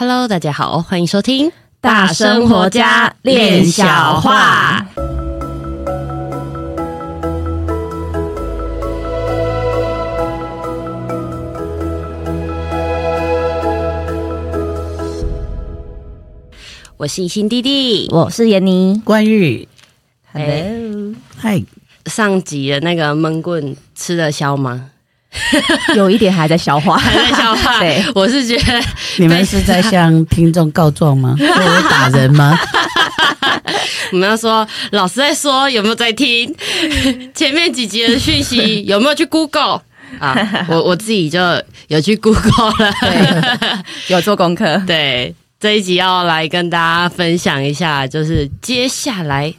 Hello，大家好，欢迎收听大生活家练小话。我是一心弟弟，我是闫妮，关玉。Hello，嗨。上集的那个闷棍吃得消吗？有一点还在消化，还在消化。对，我是觉得你们是在向听众告状吗？说我打人吗？我们要说老师在说，有没有在听？前面几集的讯息有没有去 Google 啊？我我自己就有去 Google 了，对，有做功课。对，这一集要来跟大家分享一下，就是接下来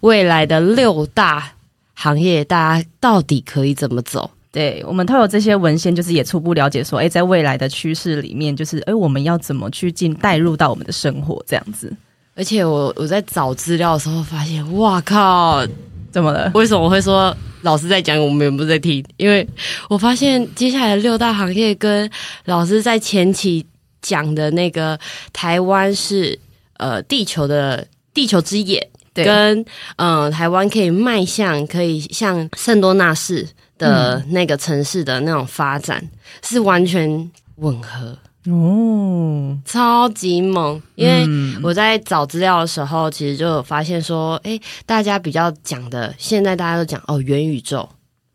未来的六大行业，大家到底可以怎么走？对，我们透过这些文献，就是也初步了解说，哎，在未来的趋势里面，就是哎，我们要怎么去进带入到我们的生活这样子。而且我我在找资料的时候发现，哇靠，怎么了？为什么我会说老师在讲，我们也不在听？因为我发现接下来的六大行业跟老师在前期讲的那个台湾是呃地球的地球之眼，对跟嗯、呃、台湾可以迈向可以像圣多纳市。的那个城市的那种发展、嗯、是完全吻合哦，超级猛！因为我在找资料的时候，其实就有发现说，哎、欸，大家比较讲的，现在大家都讲哦，元宇宙，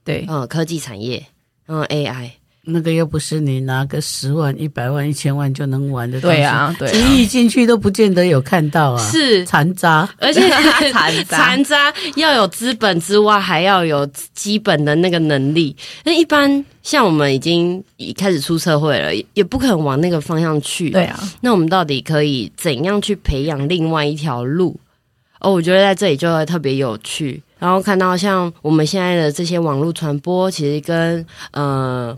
对，嗯，科技产业，嗯，AI。那个又不是你拿个十万、一百万、一千万就能玩的东西，对啊，对啊，一亿进去都不见得有看到啊，是残渣，而且 残渣，残渣要有资本之外，还要有基本的那个能力。那一般像我们已经已开始出社会了，也不可能往那个方向去。对啊，那我们到底可以怎样去培养另外一条路？哦，我觉得在这里就会特别有趣。然后看到像我们现在的这些网络传播，其实跟呃。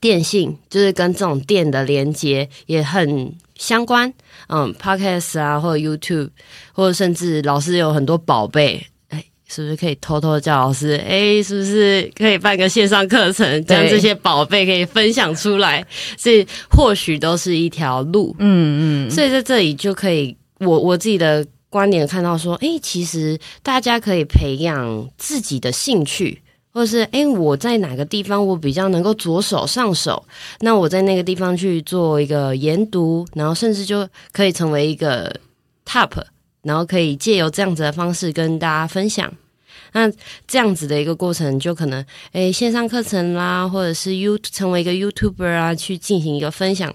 电信就是跟这种电的连接也很相关，嗯，Podcast 啊，或者 YouTube，或者甚至老师有很多宝贝，哎，是不是可以偷偷叫老师？哎，是不是可以办个线上课程，将这些宝贝可以分享出来？所以或许都是一条路，嗯嗯。所以在这里就可以，我我自己的观点看到说，哎，其实大家可以培养自己的兴趣。或是哎，我在哪个地方我比较能够着手上手？那我在那个地方去做一个研读，然后甚至就可以成为一个 top，然后可以借由这样子的方式跟大家分享。那这样子的一个过程，就可能哎线上课程啦，或者是 You 成为一个 YouTuber 啊，去进行一个分享，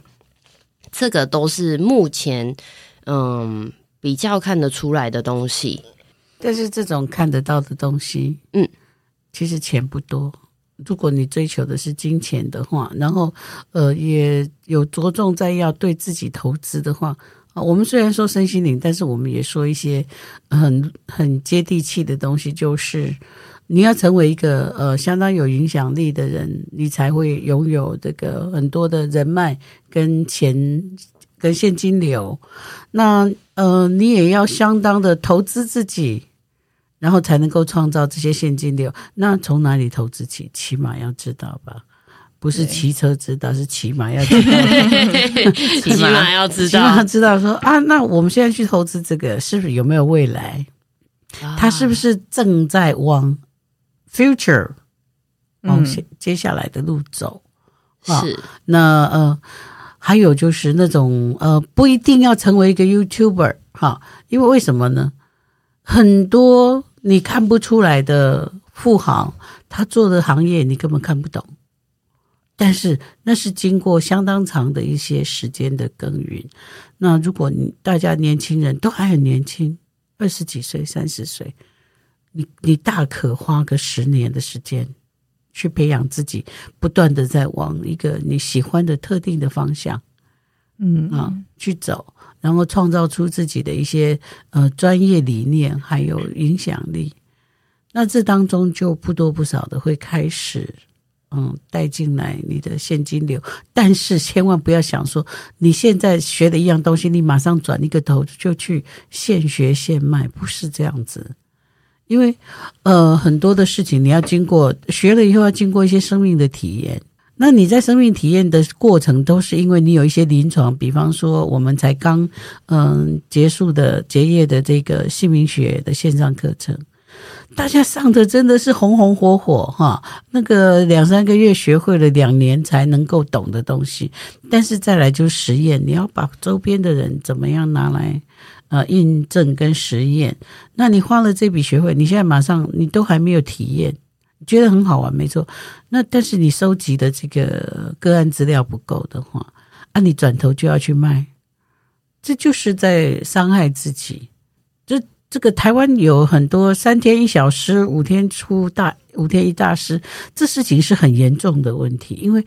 这个都是目前嗯比较看得出来的东西。但是这种看得到的东西，嗯。其实钱不多，如果你追求的是金钱的话，然后呃也有着重在要对自己投资的话，啊，我们虽然说身心灵，但是我们也说一些很很接地气的东西，就是你要成为一个呃相当有影响力的人，你才会拥有这个很多的人脉跟钱跟现金流，那呃你也要相当的投资自己。然后才能够创造这些现金流。那从哪里投资起？起码要知道吧？不是骑车知道，是起码要知道。起码要知道，起码知道说啊，那我们现在去投资这个，是不是有没有未来？它是不是正在往 future 往接接下来的路走？是。那呃，还有就是那种呃，不一定要成为一个 YouTuber 哈，因为为什么呢？很多你看不出来的富豪，他做的行业你根本看不懂，但是那是经过相当长的一些时间的耕耘。那如果你大家年轻人都还很年轻，二十几岁、三十岁，你你大可花个十年的时间去培养自己，不断的在往一个你喜欢的特定的方向，嗯啊去走。然后创造出自己的一些呃专业理念，还有影响力。那这当中就不多不少的会开始，嗯，带进来你的现金流。但是千万不要想说你现在学的一样东西，你马上转一个头就去现学现卖，不是这样子。因为呃很多的事情你要经过学了以后，要经过一些生命的体验。那你在生命体验的过程，都是因为你有一些临床，比方说我们才刚嗯结束的结业的这个姓名学的线上课程，大家上的真的是红红火火哈，那个两三个月学会了，两年才能够懂的东西。但是再来就是实验，你要把周边的人怎么样拿来呃印证跟实验。那你花了这笔学费，你现在马上你都还没有体验。觉得很好玩，没错。那但是你收集的这个个案资料不够的话，啊，你转头就要去卖，这就是在伤害自己。这这个台湾有很多三天一小师，五天出大，五天一大师，这事情是很严重的问题。因为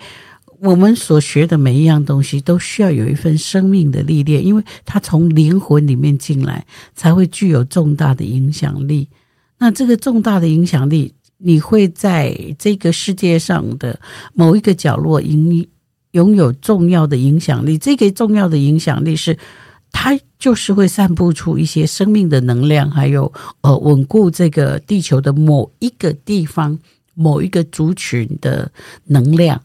我们所学的每一样东西都需要有一份生命的历练，因为它从灵魂里面进来，才会具有重大的影响力。那这个重大的影响力。你会在这个世界上的某一个角落拥拥有重要的影响力。这个重要的影响力是，它就是会散布出一些生命的能量，还有呃稳固这个地球的某一个地方、某一个族群的能量。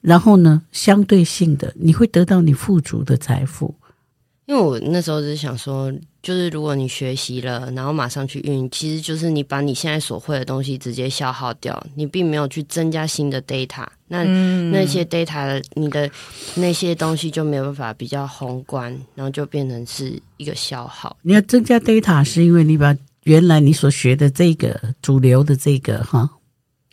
然后呢，相对性的，你会得到你富足的财富。因为我那时候是想说，就是如果你学习了，然后马上去运，其实就是你把你现在所会的东西直接消耗掉，你并没有去增加新的 data。那、嗯、那些 data 的你的那些东西就没有办法比较宏观，然后就变成是一个消耗。你要增加 data，是因为你把原来你所学的这个主流的这个哈，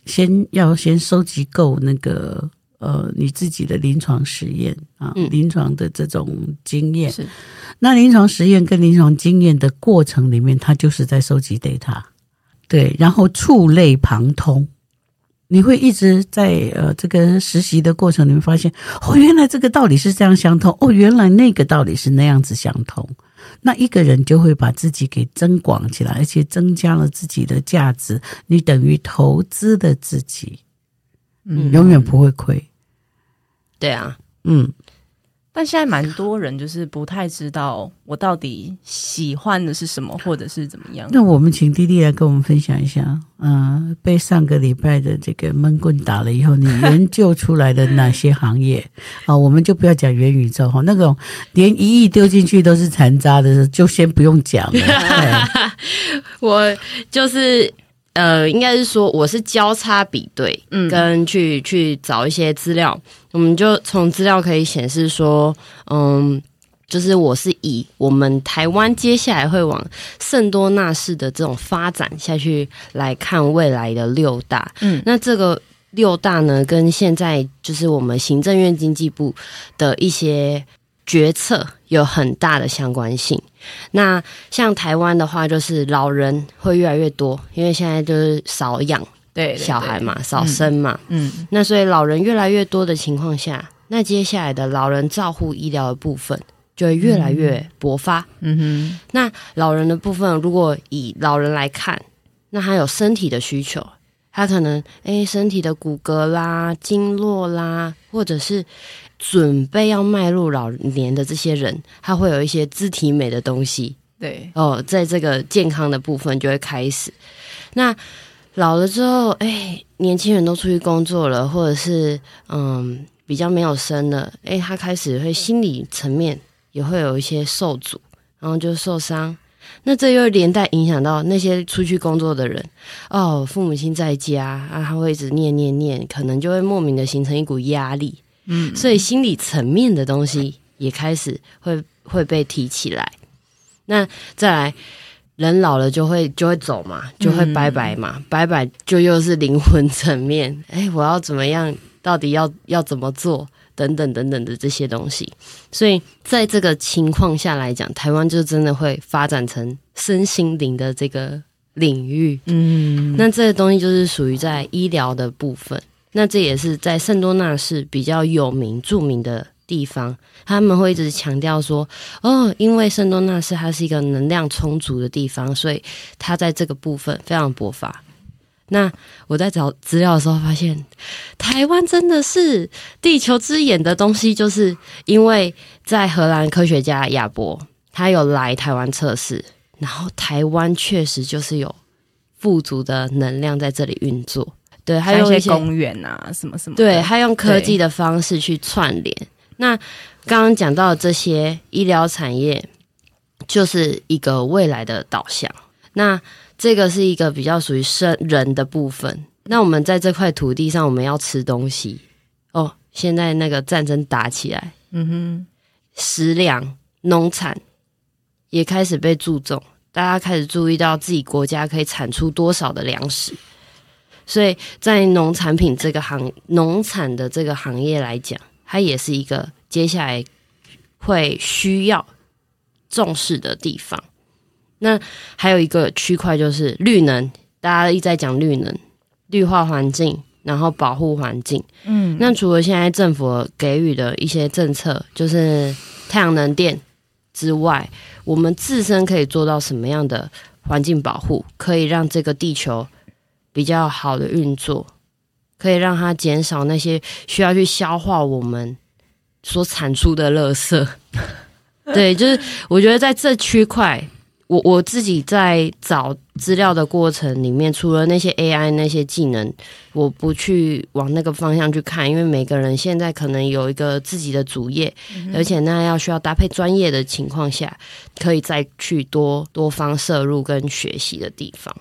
先要先收集够那个。呃，你自己的临床实验啊，临床的这种经验，是。那临床实验跟临床经验的过程里面，它就是在收集 data，对，然后触类旁通，你会一直在呃这个实习的过程里面发现，哦，原来这个道理是这样相通，哦，原来那个道理是那样子相通，那一个人就会把自己给增广起来，而且增加了自己的价值，你等于投资的自己。嗯，永远不会亏。对啊，嗯，但现在蛮多人就是不太知道我到底喜欢的是什么，或者是怎么样。那我们请弟弟来跟我们分享一下，嗯、呃，被上个礼拜的这个闷棍打了以后，你研究出来的哪些行业啊？我们就不要讲元宇宙哈，那种连一亿丢进去都是残渣的，就先不用讲了。我就是。呃，应该是说我是交叉比对，嗯，跟去去找一些资料，我们就从资料可以显示说，嗯，就是我是以我们台湾接下来会往圣多纳市的这种发展下去来看未来的六大，嗯，那这个六大呢，跟现在就是我们行政院经济部的一些。决策有很大的相关性。那像台湾的话，就是老人会越来越多，因为现在就是少养对小孩嘛，少生嘛。嗯，那所以老人越来越多的情况下，那接下来的老人照护医疗的部分就会越来越勃发。嗯哼，那老人的部分，如果以老人来看，那他有身体的需求，他可能诶身体的骨骼啦、经络啦，或者是。准备要迈入老年的这些人，他会有一些肢体美的东西，对哦，在这个健康的部分就会开始。那老了之后，哎，年轻人都出去工作了，或者是嗯比较没有生了，哎，他开始会心理层面也会有一些受阻，然后就受伤。那这又连带影响到那些出去工作的人哦，父母亲在家啊，他会一直念念念，可能就会莫名的形成一股压力。嗯，所以心理层面的东西也开始会会被提起来。那再来，人老了就会就会走嘛，就会拜拜嘛，嗯、拜拜就又是灵魂层面。哎，我要怎么样？到底要要怎么做？等等等等的这些东西。所以在这个情况下来讲，台湾就真的会发展成身心灵的这个领域。嗯，那这个东西就是属于在医疗的部分。那这也是在圣多纳市比较有名著名的地方，他们会一直强调说，哦，因为圣多纳市它是一个能量充足的地方，所以它在这个部分非常勃发。那我在找资料的时候发现，台湾真的是地球之眼的东西，就是因为在荷兰科学家亚伯他有来台湾测试，然后台湾确实就是有富足的能量在这里运作。对，还有一些公园啊，什么什么，对，他用科技的方式去串联。那刚刚讲到的这些医疗产业，就是一个未来的导向。那这个是一个比较属于生人的部分。那我们在这块土地上，我们要吃东西哦。现在那个战争打起来，嗯哼，食粮农产也开始被注重，大家开始注意到自己国家可以产出多少的粮食。所以在农产品这个行农产的这个行业来讲，它也是一个接下来会需要重视的地方。那还有一个区块就是绿能，大家一直在讲绿能。绿化环境，然后保护环境。嗯，那除了现在政府给予的一些政策，就是太阳能电之外，我们自身可以做到什么样的环境保护，可以让这个地球比较好的运作，可以让它减少那些需要去消化我们所产出的垃圾。对，就是我觉得在这区块。我我自己在找资料的过程里面，除了那些 AI 那些技能，我不去往那个方向去看，因为每个人现在可能有一个自己的主业，嗯、而且那要需要搭配专业的情况下，可以再去多多方摄入跟学习的地方。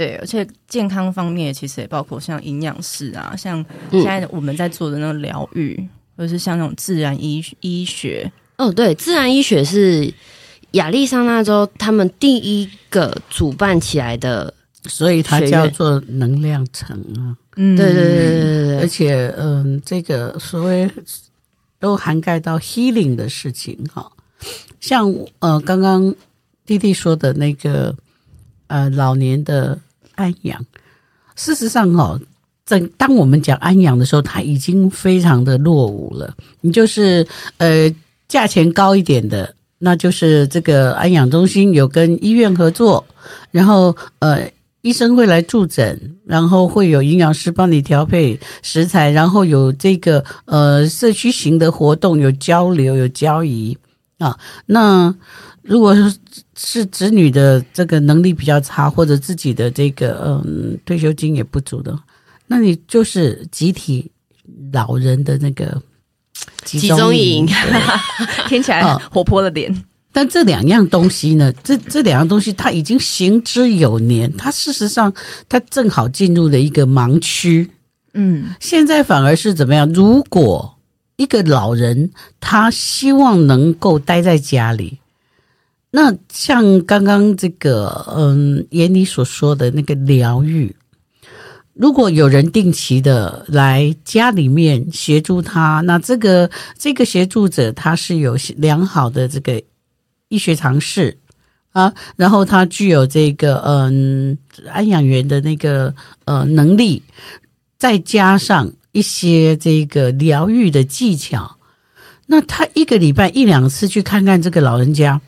对，而且健康方面其实也包括像营养师啊，像现在我们在做的那种疗愈，嗯、或者是像那种自然医医学。哦，对，自然医学是。亚利桑那州他们第一个主办起来的，所以它叫做能量城啊。嗯，对对对对对，而且嗯，这个所谓都涵盖到 healing 的事情哈，像呃刚刚弟弟说的那个呃老年的安养，事实上哈，在当我们讲安养的时候，它已经非常的落伍了。你就是呃价钱高一点的。那就是这个安养中心有跟医院合作，然后呃医生会来驻诊，然后会有营养师帮你调配食材，然后有这个呃社区型的活动，有交流有交谊啊。那如果是是是子女的这个能力比较差，或者自己的这个嗯退休金也不足的，那你就是集体老人的那个。集中营，听起来活泼了点。但这两样东西呢？这这两样东西，它已经行之有年。它事实上，它正好进入了一个盲区。嗯，现在反而是怎么样？如果一个老人他希望能够待在家里，那像刚刚这个嗯，妍妮所说的那个疗愈。如果有人定期的来家里面协助他，那这个这个协助者他是有良好的这个医学常识啊，然后他具有这个嗯安养员的那个呃能力，再加上一些这个疗愈的技巧，那他一个礼拜一两次去看看这个老人家，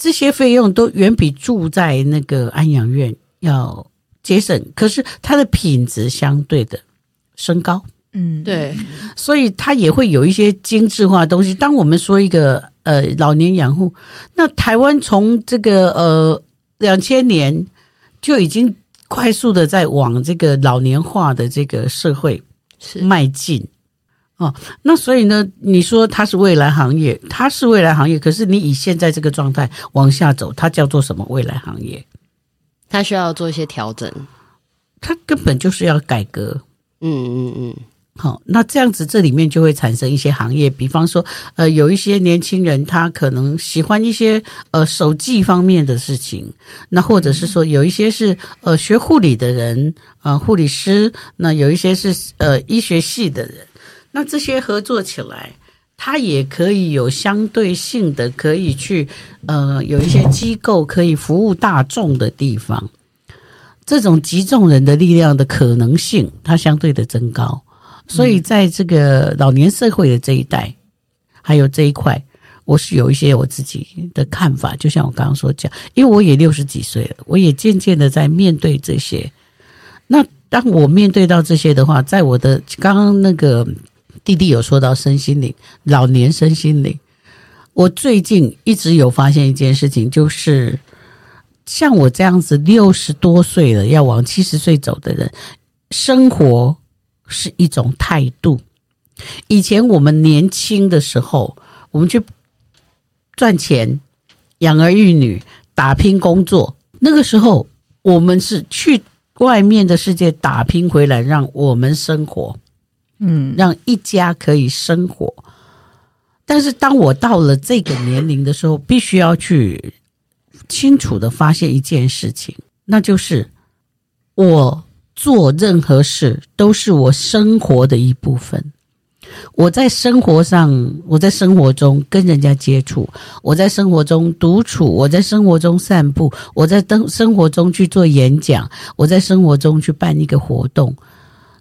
这些费用都远比住在那个安养院要。节省，可是它的品质相对的升高，嗯，对，所以它也会有一些精致化的东西。当我们说一个呃老年养护，那台湾从这个呃两千年就已经快速的在往这个老年化的这个社会迈进哦。那所以呢，你说它是未来行业，它是未来行业，可是你以现在这个状态往下走，它叫做什么未来行业？它需要做一些调整，它根本就是要改革。嗯嗯嗯，好，那这样子这里面就会产生一些行业，比方说，呃，有一些年轻人他可能喜欢一些呃手技方面的事情，那或者是说有一些是呃学护理的人啊，呃，护理师，那有一些是呃医学系的人，那这些合作起来。它也可以有相对性的，可以去呃有一些机构可以服务大众的地方，这种集众人的力量的可能性，它相对的增高。所以在这个老年社会的这一代，还有这一块，我是有一些我自己的看法。就像我刚刚所讲，因为我也六十几岁了，我也渐渐的在面对这些。那当我面对到这些的话，在我的刚刚那个。弟弟有说到身心灵，老年身心灵。我最近一直有发现一件事情，就是像我这样子六十多岁了要往七十岁走的人，生活是一种态度。以前我们年轻的时候，我们去赚钱、养儿育女、打拼工作，那个时候我们是去外面的世界打拼回来，让我们生活，嗯，让一家可以生活。但是当我到了这个年龄的时候，必须要去清楚地发现一件事情，那就是我做任何事都是我生活的一部分。我在生活上，我在生活中跟人家接触，我在生活中独处，我在生活中散步，我在生生活中去做演讲，我在生活中去办一个活动，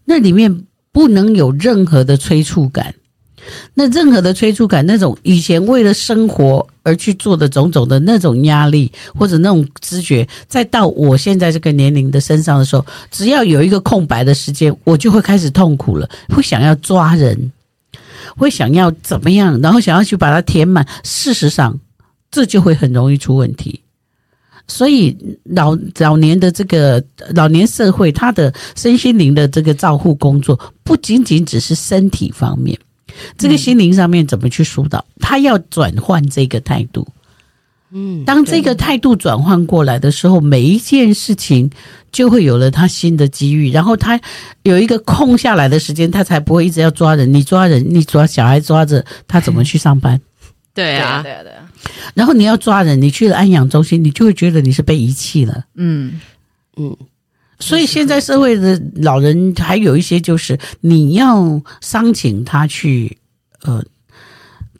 那里面不能有任何的催促感。那任何的催促感，那种以前为了生活而去做的种种的那种压力，或者那种知觉，再到我现在这个年龄的身上的时候，只要有一个空白的时间，我就会开始痛苦了，会想要抓人，会想要怎么样，然后想要去把它填满。事实上，这就会很容易出问题。所以老老年的这个老年社会，他的身心灵的这个照护工作，不仅仅只是身体方面。这个心灵上面怎么去疏导？他要转换这个态度。嗯，当这个态度转换过来的时候，每一件事情就会有了他新的机遇。然后他有一个空下来的时间，他才不会一直要抓人。你抓人，你抓小孩抓着他怎么去上班？对啊，对啊，对啊。然后你要抓人，你去了安养中心，你就会觉得你是被遗弃了。嗯嗯。所以现在社会的老人还有一些，就是你要商请他去呃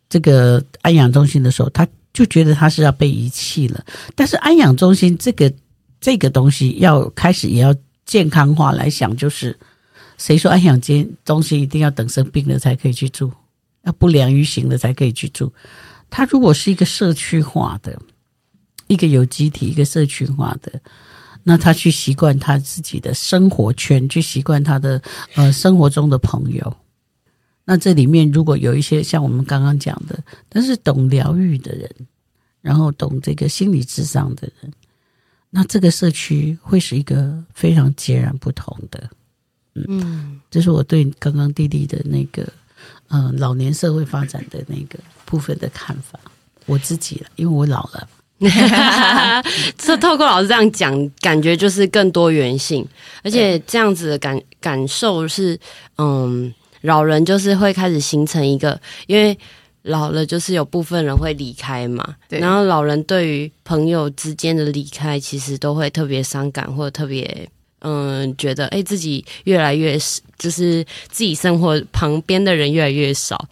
这个安养中心的时候，他就觉得他是要被遗弃了。但是安养中心这个这个东西要开始也要健康化来想，就是谁说安养间中心一定要等生病了才可以去住，要不良于行了才可以去住？他如果是一个社区化的，一个有机体，一个社区化的。那他去习惯他自己的生活圈，去习惯他的呃生活中的朋友。那这里面如果有一些像我们刚刚讲的，但是懂疗愈的人，然后懂这个心理智商的人，那这个社区会是一个非常截然不同的。嗯，这是我对刚刚弟弟的那个嗯、呃、老年社会发展的那个部分的看法。我自己了，因为我老了。这透过老师这样讲，感觉就是更多元性，而且这样子的感感受是，嗯，老人就是会开始形成一个，因为老了就是有部分人会离开嘛，然后老人对于朋友之间的离开，其实都会特别伤感，或者特别嗯觉得，哎，自己越来越就是自己生活旁边的人越来越少。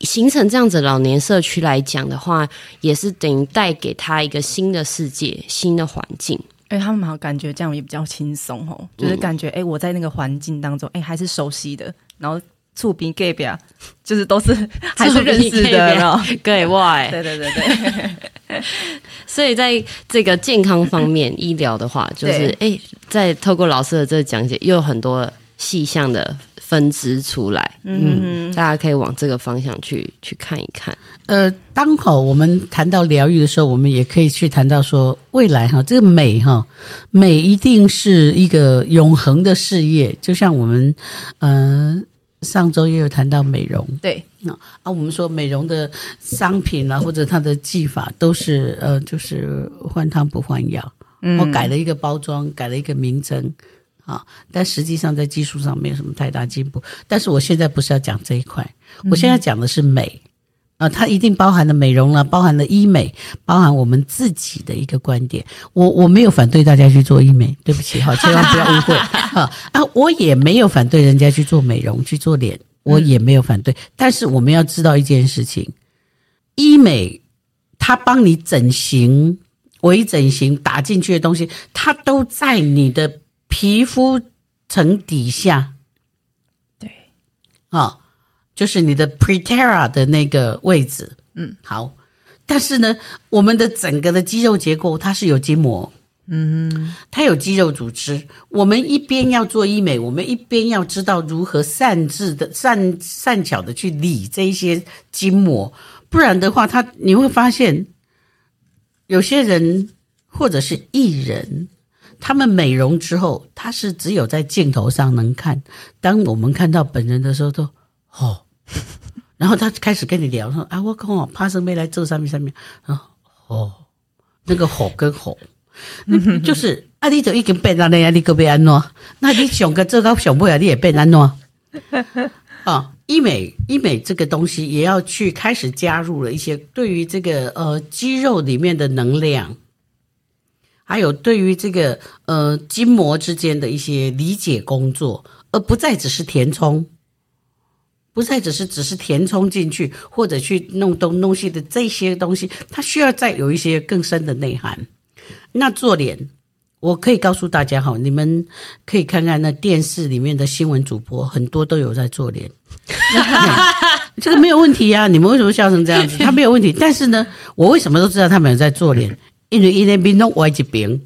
形成这样子老年社区来讲的话，也是等于带给他一个新的世界、新的环境。哎，他们好像感觉这样也比较轻松哦，就是感觉哎，我在那个环境当中，哎，还是熟悉的。然后厝边隔壁啊，就是都是 还是认识的，对外，对对对对。所以在这个健康方面，医疗的话，就是哎，在透过老师的这个讲解，又有很多细项的。分支出来，嗯，大家可以往这个方向去去看一看。呃，当好我们谈到疗愈的时候，我们也可以去谈到说，未来哈，这个美哈，美一定是一个永恒的事业。就像我们，嗯、呃，上周也有谈到美容，对，啊，我们说美容的商品啊，或者它的技法，都是呃，就是换汤不换药，我改了一个包装，改了一个名称。啊，但实际上在技术上没有什么太大进步。但是我现在不是要讲这一块，我现在讲的是美啊，它一定包含了美容了，包含了医美，包含我们自己的一个观点。我我没有反对大家去做医美，对不起哈，千万不要误会 啊啊！我也没有反对人家去做美容、去做脸，我也没有反对。但是我们要知道一件事情，医美它帮你整形、微整形打进去的东西，它都在你的。皮肤层底下，对，啊、哦，就是你的 pretera 的那个位置，嗯，好。但是呢，我们的整个的肌肉结构它是有筋膜，嗯，它有肌肉组织。我们一边要做医美，我们一边要知道如何善治的善善巧的去理这些筋膜，不然的话，他你会发现有些人或者是艺人。他们美容之后，他是只有在镜头上能看，当我们看到本人的时候都，都哦，然后他开始跟你聊说啊，我跟我怕生没来这上面上面啊，哦，那个吼跟吼，就是啊，你就已经变了那样，你可别安怎？那你想个这个想不了，你也变安怎？啊，医美医美这个东西也要去开始加入了一些对于这个呃肌肉里面的能量，还有对于这个呃筋膜之间的一些理解工作，而不再只是填充，不再只是只是填充进去或者去弄东弄西的这些东西，它需要再有一些更深的内涵。那做脸。我可以告诉大家哈，你们可以看看那电视里面的新闻主播，很多都有在做脸，这个没有问题呀、啊。你们为什么笑成这样子？他没有问题，但是呢，我为什么都知道他们有在做脸？因为因为边弄歪一边，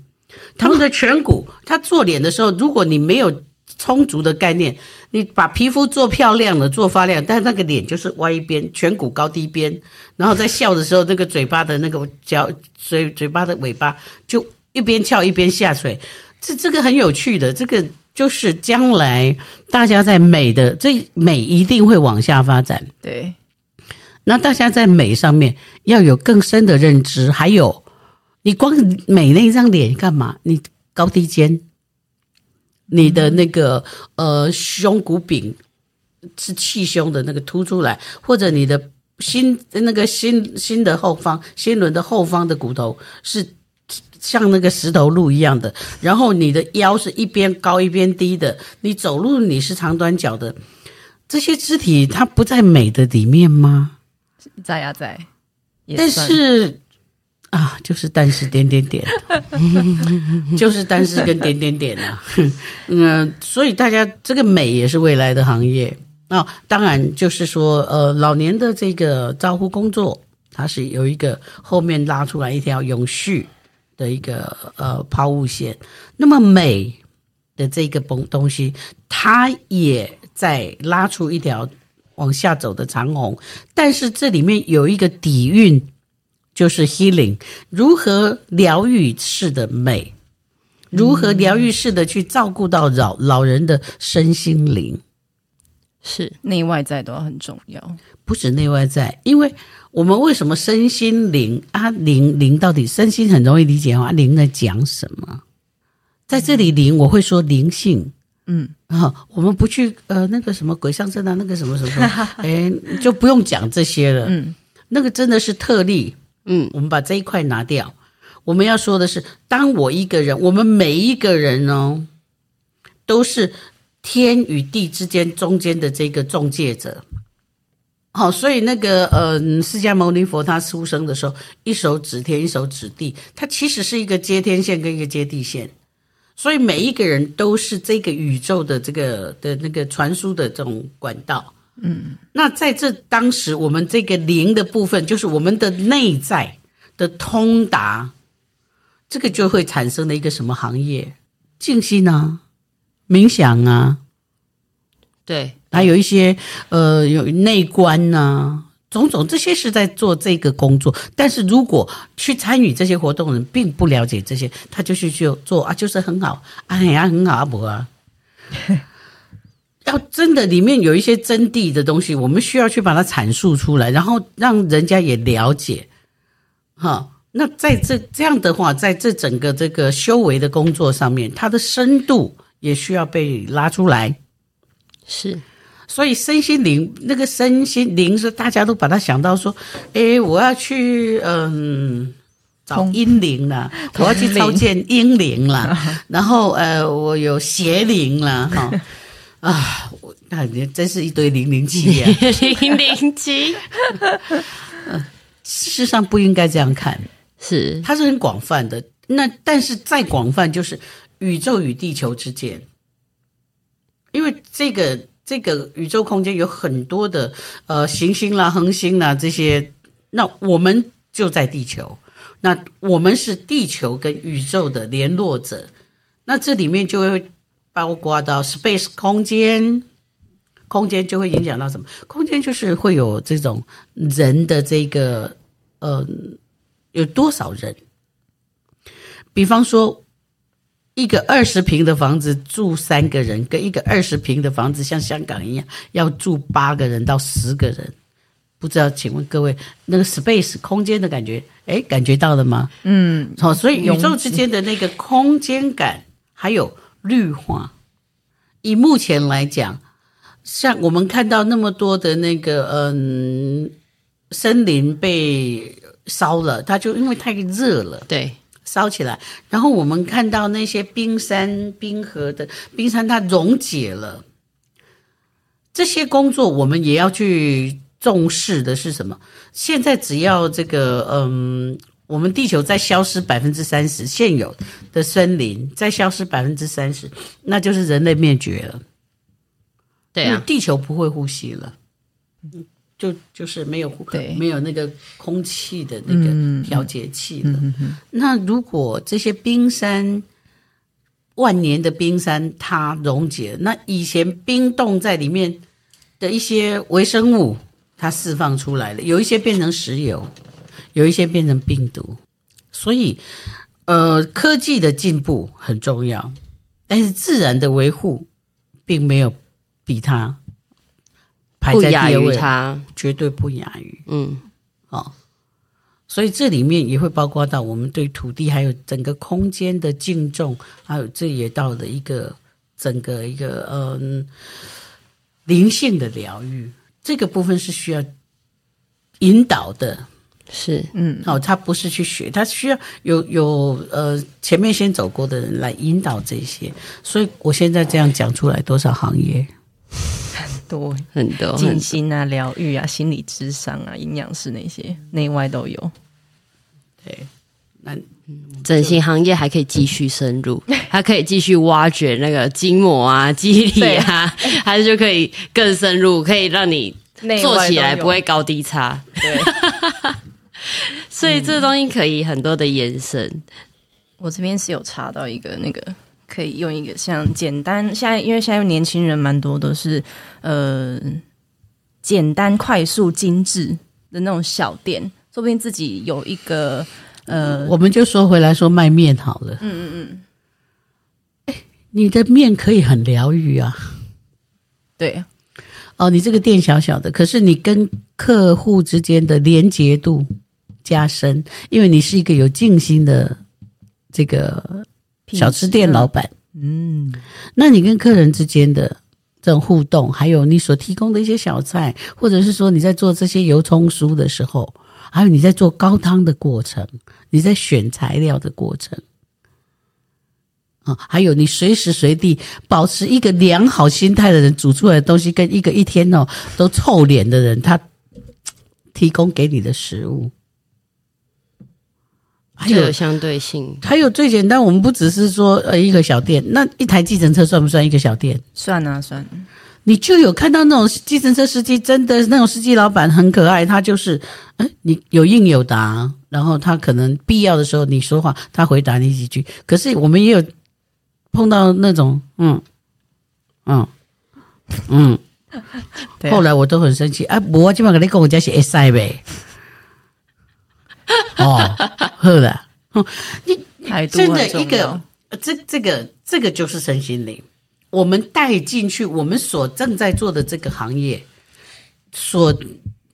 他们的颧骨，他做脸的时候，如果你没有充足的概念，你把皮肤做漂亮了，做发亮，但是那个脸就是歪一边，颧骨高低边，然后在笑的时候，那个嘴巴的那个角嘴嘴巴的尾巴就。一边翘一边下垂，这这个很有趣的，这个就是将来大家在美的这美一定会往下发展。对，那大家在美上面要有更深的认知，还有你光美那一张脸干嘛？你高低肩，你的那个呃胸骨柄是气胸的那个凸出来，或者你的心那个心心的后方心轮的后方的骨头是。像那个石头路一样的，然后你的腰是一边高一边低的，你走路你是长短脚的，这些肢体它不在美的里面吗？在呀、啊，在。但是啊，就是但是点点点，就是但是跟点点点啊，嗯，所以大家这个美也是未来的行业啊、哦。当然就是说，呃，老年的这个照护工作，它是有一个后面拉出来一条永续。的一个呃抛物线，那么美的这个东东西，它也在拉出一条往下走的长虹，但是这里面有一个底蕴，就是 healing，如何疗愈式的美，如何疗愈式的去照顾到老老人的身心灵，是内外在都很重要，不止内外在，因为。我们为什么身心灵啊？灵灵到底身心很容易理解啊？灵在讲什么？在这里灵我会说灵性，嗯啊，我们不去呃那个什么鬼上身啊，那个什么什么，哎，就不用讲这些了。嗯，那个真的是特例。嗯，我们把这一块拿掉。我们要说的是，当我一个人，我们每一个人哦，都是天与地之间中间的这个中介者。好，所以那个呃，释迦牟尼佛他出生的时候，一手指天，一手指地，他其实是一个接天线跟一个接地线，所以每一个人都是这个宇宙的这个的那个传输的这种管道。嗯，那在这当时，我们这个灵的部分，就是我们的内在的通达，这个就会产生了一个什么行业？静心啊，冥想啊，对。还有一些呃，有内观呐、啊，种种这些是在做这个工作。但是如果去参与这些活动的人并不了解这些，他就是去做啊，就是很好，哎呀，很好啊，不啊。要真的里面有一些真谛的东西，我们需要去把它阐述出来，然后让人家也了解。哈，那在这这样的话，在这整个这个修为的工作上面，它的深度也需要被拉出来。是。所以身心灵那个身心灵是大家都把它想到说，诶，我要去嗯找阴灵了，我要去超见阴灵了，然后呃我有邪灵了哈啊，我那你真是一堆零零七啊，零零七，嗯，事实上不应该这样看，是。它是很广泛的，那但是再广泛就是宇宙与地球之间，因为这个。这个宇宙空间有很多的呃行星啦、恒星啦这些，那我们就在地球，那我们是地球跟宇宙的联络者，那这里面就会包括到 space 空间，空间就会影响到什么？空间就是会有这种人的这个呃有多少人？比方说一个二十平的房子住三个人，跟一个二十平的房子像香港一样要住八个人到十个人，不知道请问各位那个 space 空间的感觉，诶，感觉到了吗？嗯，好，所以宇宙之间的那个空间感还有绿化，以目前来讲，像我们看到那么多的那个嗯森林被烧了，它就因为太热了，对。烧起来，然后我们看到那些冰山、冰河的冰山，它溶解了。这些工作我们也要去重视的是什么？现在只要这个，嗯，我们地球在消失百分之三十，现有的森林在消失百分之三十，那就是人类灭绝了。对啊，地球不会呼吸了。就就是没有对没有那个空气的那个调节器了。嗯嗯、那如果这些冰山万年的冰山它溶解，那以前冰冻在里面的一些微生物它释放出来了，有一些变成石油，有一些变成病毒。所以，呃，科技的进步很重要，但是自然的维护并没有比它。排在第二位，它，绝对不亚于。嗯，哦，所以这里面也会包括到我们对土地还有整个空间的敬重，还有这也到了一个整个一个嗯灵性的疗愈，这个部分是需要引导的。是，嗯，哦，他不是去学，他需要有有呃前面先走过的人来引导这些。所以我现在这样讲出来，多少行业很？多很多静心啊、疗愈啊、心理智商啊、营养师那些内外都有。对，那整形行业还可以继续深入，还可以继续挖掘那个筋膜啊、肌理啊，还是 就可以更深入，可以让你做起来不会高低差。对，所以这东西可以很多的延伸。嗯、我这边是有查到一个那个。可以用一个像简单，现在因为现在年轻人蛮多都是呃简单、快速、精致的那种小店，说不定自己有一个呃，我们就说回来说卖面好了。嗯嗯嗯，哎，你的面可以很疗愈啊。对，哦，你这个店小小的，可是你跟客户之间的连结度加深，因为你是一个有静心的这个。小吃店老板，嗯，那你跟客人之间的这种互动，还有你所提供的一些小菜，或者是说你在做这些油葱酥的时候，还有你在做高汤的过程，你在选材料的过程，啊，还有你随时随地保持一个良好心态的人煮出来的东西，跟一个一天哦都臭脸的人，他提供给你的食物。还有相对性，还有最简单，我们不只是说呃一个小店，那一台计程车算不算一个小店？算啊算。你就有看到那种计程车司机，真的那种司机老板很可爱，他就是，哎，你有应有答，然后他可能必要的时候你说话，他回答你几句。可是我们也有碰到那种，嗯嗯嗯，对后来我都很生气，啊，我今晚跟你讲，我家是 S I 呗。哦，好了，你真的一个，这这个这个就是身心灵，我们带进去，我们所正在做的这个行业，所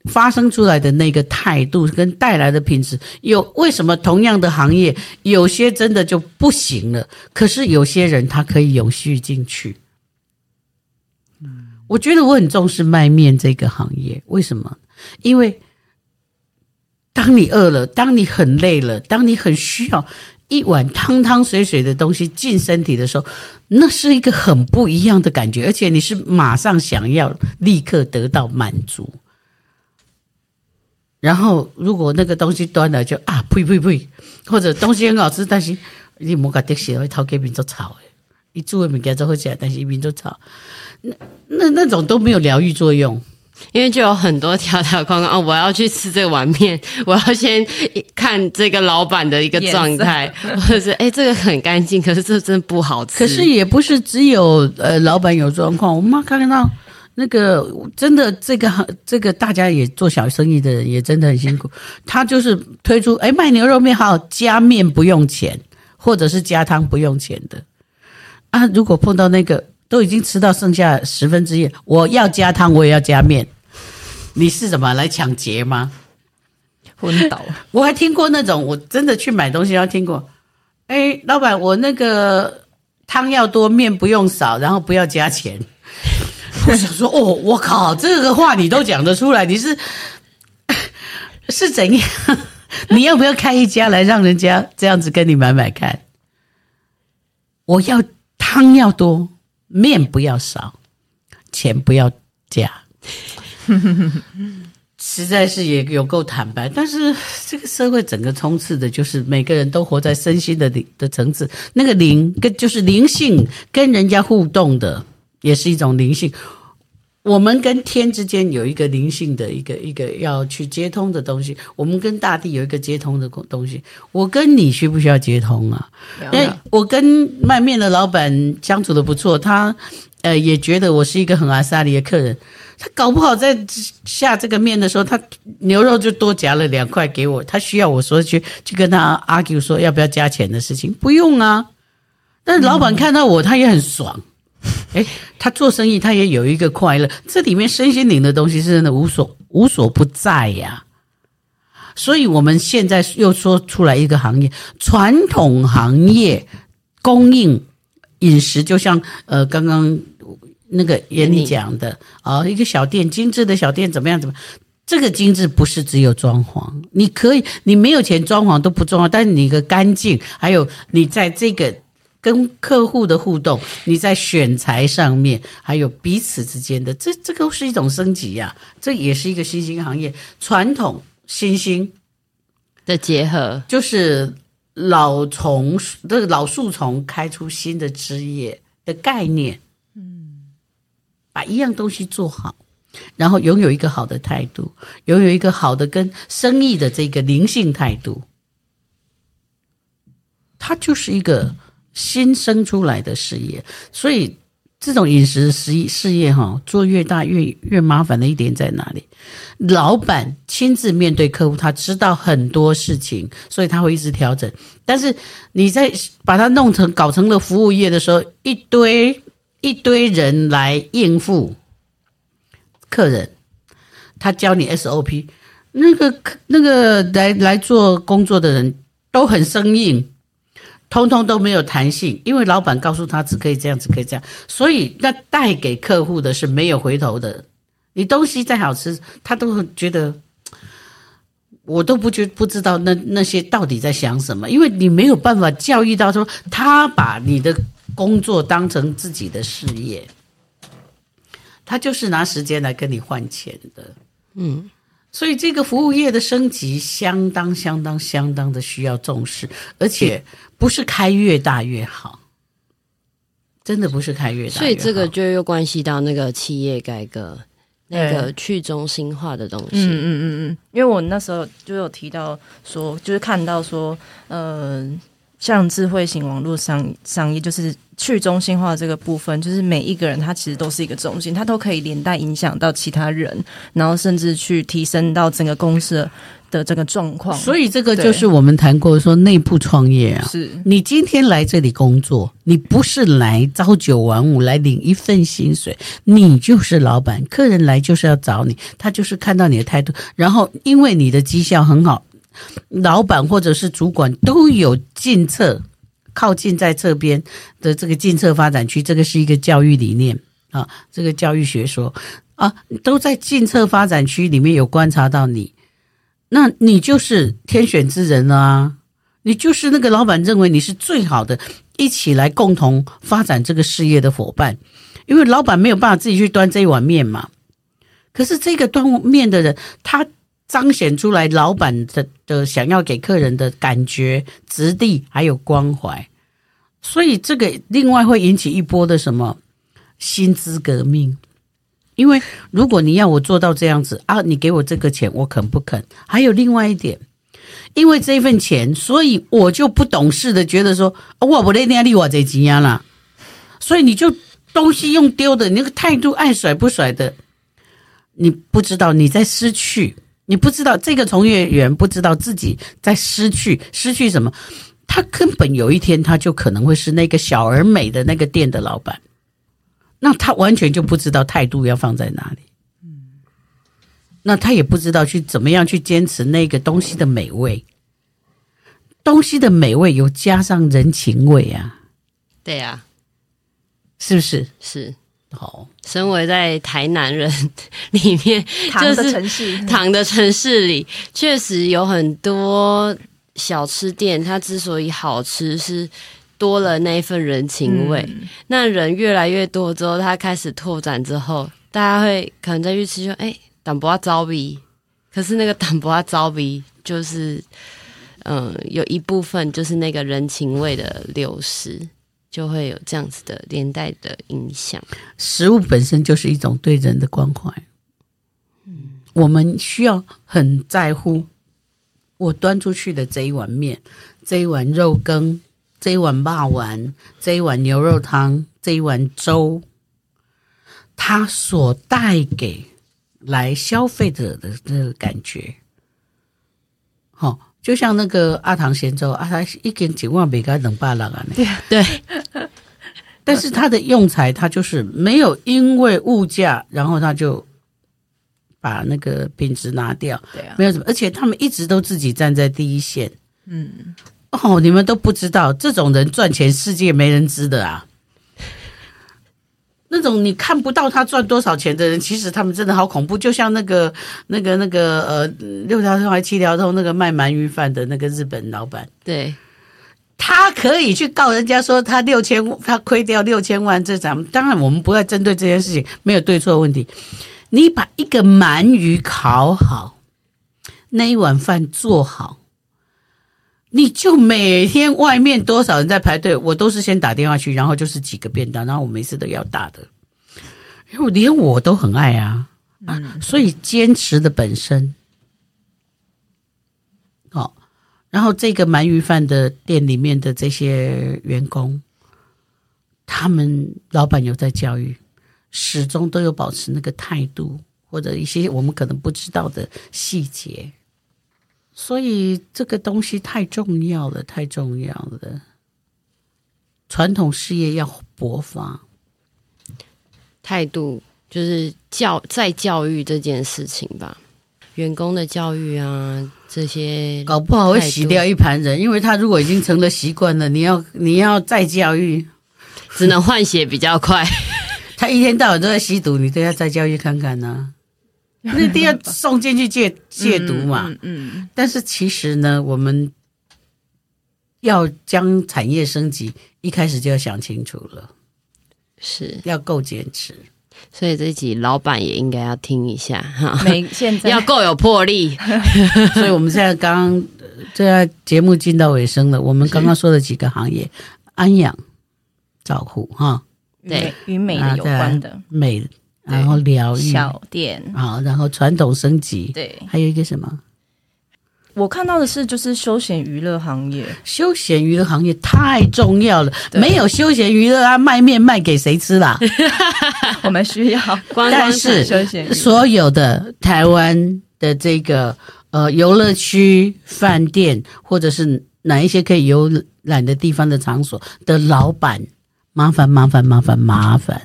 发生出来的那个态度跟带来的品质，有为什么同样的行业，有些真的就不行了，可是有些人他可以永续进去。嗯，我觉得我很重视卖面这个行业，为什么？因为。当你饿了，当你很累了，当你很需要一碗汤汤水水的东西进身体的时候，那是一个很不一样的感觉，而且你是马上想要立刻得到满足。然后，如果那个东西端了就啊呸呸呸，或者东西很好吃，但是你莫搞得起会掏给民族炒诶，你煮的物件都会起来，但是民族炒，那那那种都没有疗愈作用。因为就有很多条条框框哦，我要去吃这碗面，我要先看这个老板的一个状态，或者是哎，这个很干净，可是这真不好吃。可是也不是只有呃老板有状况，我妈看到那个真的这个这个大家也做小生意的人也真的很辛苦，他就是推出哎卖牛肉面好加面不用钱。或者是加汤不用钱的啊。如果碰到那个都已经吃到剩下十分之一，我要加汤，我也要加面，你是怎么来抢劫吗？昏倒！我还听过那种，我真的去买东西，要听过。哎，老板，我那个汤要多，面不用少，然后不要加钱。我想说，哦，我靠，这个话你都讲得出来，你是 是怎样？你要不要开一家来让人家这样子跟你买买看？我要汤要多，面不要少，钱不要加。实在是也有够坦白，但是这个社会整个充斥的就是每个人都活在身心的灵的层次，那个灵跟就是灵性跟人家互动的，也是一种灵性。我们跟天之间有一个灵性的一个一个要去接通的东西，我们跟大地有一个接通的东西。我跟你需不需要接通啊？因为我跟卖面的老板相处的不错，他呃也觉得我是一个很阿萨里的客人。他搞不好在下这个面的时候，他牛肉就多夹了两块给我。他需要我说去去跟他 argue 说要不要加钱的事情，不用啊。但是老板看到我，他也很爽。诶，他做生意，他也有一个快乐。这里面身心灵的东西是真的无所无所不在呀。所以我们现在又说出来一个行业，传统行业供应饮食，就像呃刚刚那个严丽讲的啊、哦，一个小店精致的小店怎么样？怎么？这个精致不是只有装潢，你可以你没有钱装潢都不重要，但是你个干净，还有你在这个。跟客户的互动，你在选材上面，还有彼此之间的，这这个是一种升级呀、啊，这也是一个新兴行业，传统新兴的结合，就是老丛这个老树丛开出新的枝叶的概念，嗯，把一样东西做好，然后拥有一个好的态度，拥有一个好的跟生意的这个灵性态度，它就是一个。新生出来的事业，所以这种饮食事业事业哈，做越大越越麻烦的一点在哪里？老板亲自面对客户，他知道很多事情，所以他会一直调整。但是你在把它弄成搞成了服务业的时候，一堆一堆人来应付客人，他教你 SOP，那个那个来来做工作的人都很生硬。通通都没有弹性，因为老板告诉他只可以这样，只可以这样，所以那带给客户的是没有回头的。你东西再好吃，他都会觉得我都不觉不知道那那些到底在想什么，因为你没有办法教育到说他把你的工作当成自己的事业，他就是拿时间来跟你换钱的，嗯。所以这个服务业的升级相当相当相当的需要重视，而且不是开越大越好，真的不是开越大越好。所以这个就又关系到那个企业改革，那个去中心化的东西。嗯嗯嗯嗯，因为我那时候就有提到说，就是看到说，呃，像智慧型网络商商业就是。去中心化这个部分，就是每一个人他其实都是一个中心，他都可以连带影响到其他人，然后甚至去提升到整个公司的这个状况。所以这个就是我们谈过说内部创业啊，是你今天来这里工作，你不是来朝九晚五来领一份薪水，你就是老板，客人来就是要找你，他就是看到你的态度，然后因为你的绩效很好，老板或者是主管都有进策。靠近在侧边的这个近侧发展区，这个是一个教育理念啊，这个教育学说。啊，都在近侧发展区里面有观察到你，那你就是天选之人啊，你就是那个老板认为你是最好的，一起来共同发展这个事业的伙伴，因为老板没有办法自己去端这一碗面嘛，可是这个端面的人他。彰显出来老板的的想要给客人的感觉、质地还有关怀，所以这个另外会引起一波的什么薪资革命？因为如果你要我做到这样子啊，你给我这个钱，我肯不肯？还有另外一点，因为这份钱，所以我就不懂事的觉得说，我不得那里我这几样了，所以你就东西用丢的，你那个态度爱甩不甩的，你不知道你在失去。你不知道这个从业员不知道自己在失去失去什么，他根本有一天他就可能会是那个小而美的那个店的老板，那他完全就不知道态度要放在哪里，嗯，那他也不知道去怎么样去坚持那个东西的美味，东西的美味有加上人情味啊，对啊，是不是？是。好，身为在台南人里面，糖的城市，糖的城市里，确实有很多小吃店。它之所以好吃，是多了那一份人情味。嗯、那人越来越多之后，它开始拓展之后，大家会可能再去吃，就哎，淡薄仔走味。可是那个淡薄仔走味，就是嗯，有一部分就是那个人情味的流失。就会有这样子的连带的影响。食物本身就是一种对人的关怀，嗯，我们需要很在乎我端出去的这一碗面、这一碗肉羹、这一碗肉丸、这一碗牛肉汤、这一碗粥，它所带给来消费者的那个感觉，好。就像那个阿唐咸粥，阿唐一斤几万美该能八两啊？对对，但是他的用材，他就是没有因为物价，然后他就把那个品质拿掉，对啊，没有什么，而且他们一直都自己站在第一线，嗯，哦，你们都不知道，这种人赚钱，世界没人知的啊。那种你看不到他赚多少钱的人，其实他们真的好恐怖。就像那个、那个、那个呃，六条通还七条通那个卖鳗鱼饭的那个日本老板，对，他可以去告人家说他六千，他亏掉六千万。这咱们当然我们不要针对这件事情，没有对错问题。你把一个鳗鱼烤好，那一碗饭做好。你就每天外面多少人在排队，我都是先打电话去，然后就是几个便当，然后我每次都要大的，因为连我都很爱啊，啊，所以坚持的本身，好，然后这个鳗鱼饭的店里面的这些员工，他们老板有在教育，始终都有保持那个态度，或者一些我们可能不知道的细节。所以这个东西太重要了，太重要了。传统事业要勃发，态度就是教再教育这件事情吧，员工的教育啊，这些搞不好会洗掉一盘人，因为他如果已经成了习惯了，你要你要再教育，只能换血比较快。他一天到晚都在吸毒，你都要再教育看看呢、啊。那一定要送进去戒戒毒嘛？嗯，嗯，嗯，但是其实呢，我们要将产业升级，一开始就要想清楚了，是要够坚持。所以这一集老板也应该要听一下哈。没，现在要够有魄力。所以我们现在刚刚这个节目进到尾声了，我们刚刚说的几个行业：安养、照护，哈，对，与美的有关的美。然后疗愈小店，好，然后传统升级，对，还有一个什么？我看到的是，就是休闲娱乐行业。休闲娱乐行业太重要了，没有休闲娱乐啊，卖面卖给谁吃啦？我们需要，但是所有的台湾的这个呃游乐区、饭店，或者是哪一些可以游览的地方的场所的老板，麻烦麻烦麻烦麻烦。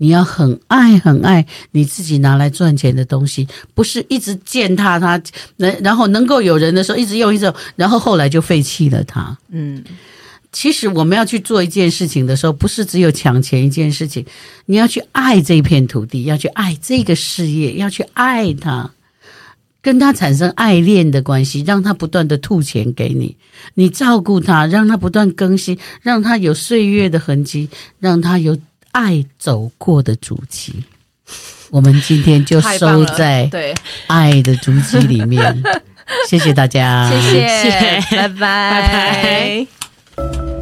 你要很爱很爱你自己拿来赚钱的东西，不是一直践踏它，能然后能够有人的时候一直用一直用，然后后来就废弃了它。嗯，其实我们要去做一件事情的时候，不是只有抢钱一件事情，你要去爱这片土地，要去爱这个事业，要去爱它，跟它产生爱恋的关系，让它不断的吐钱给你，你照顾它，让它不断更新，让它有岁月的痕迹，让它有。爱走过的足迹，我们今天就收在对爱的足迹里面。谢谢大家，谢谢，拜拜，拜拜。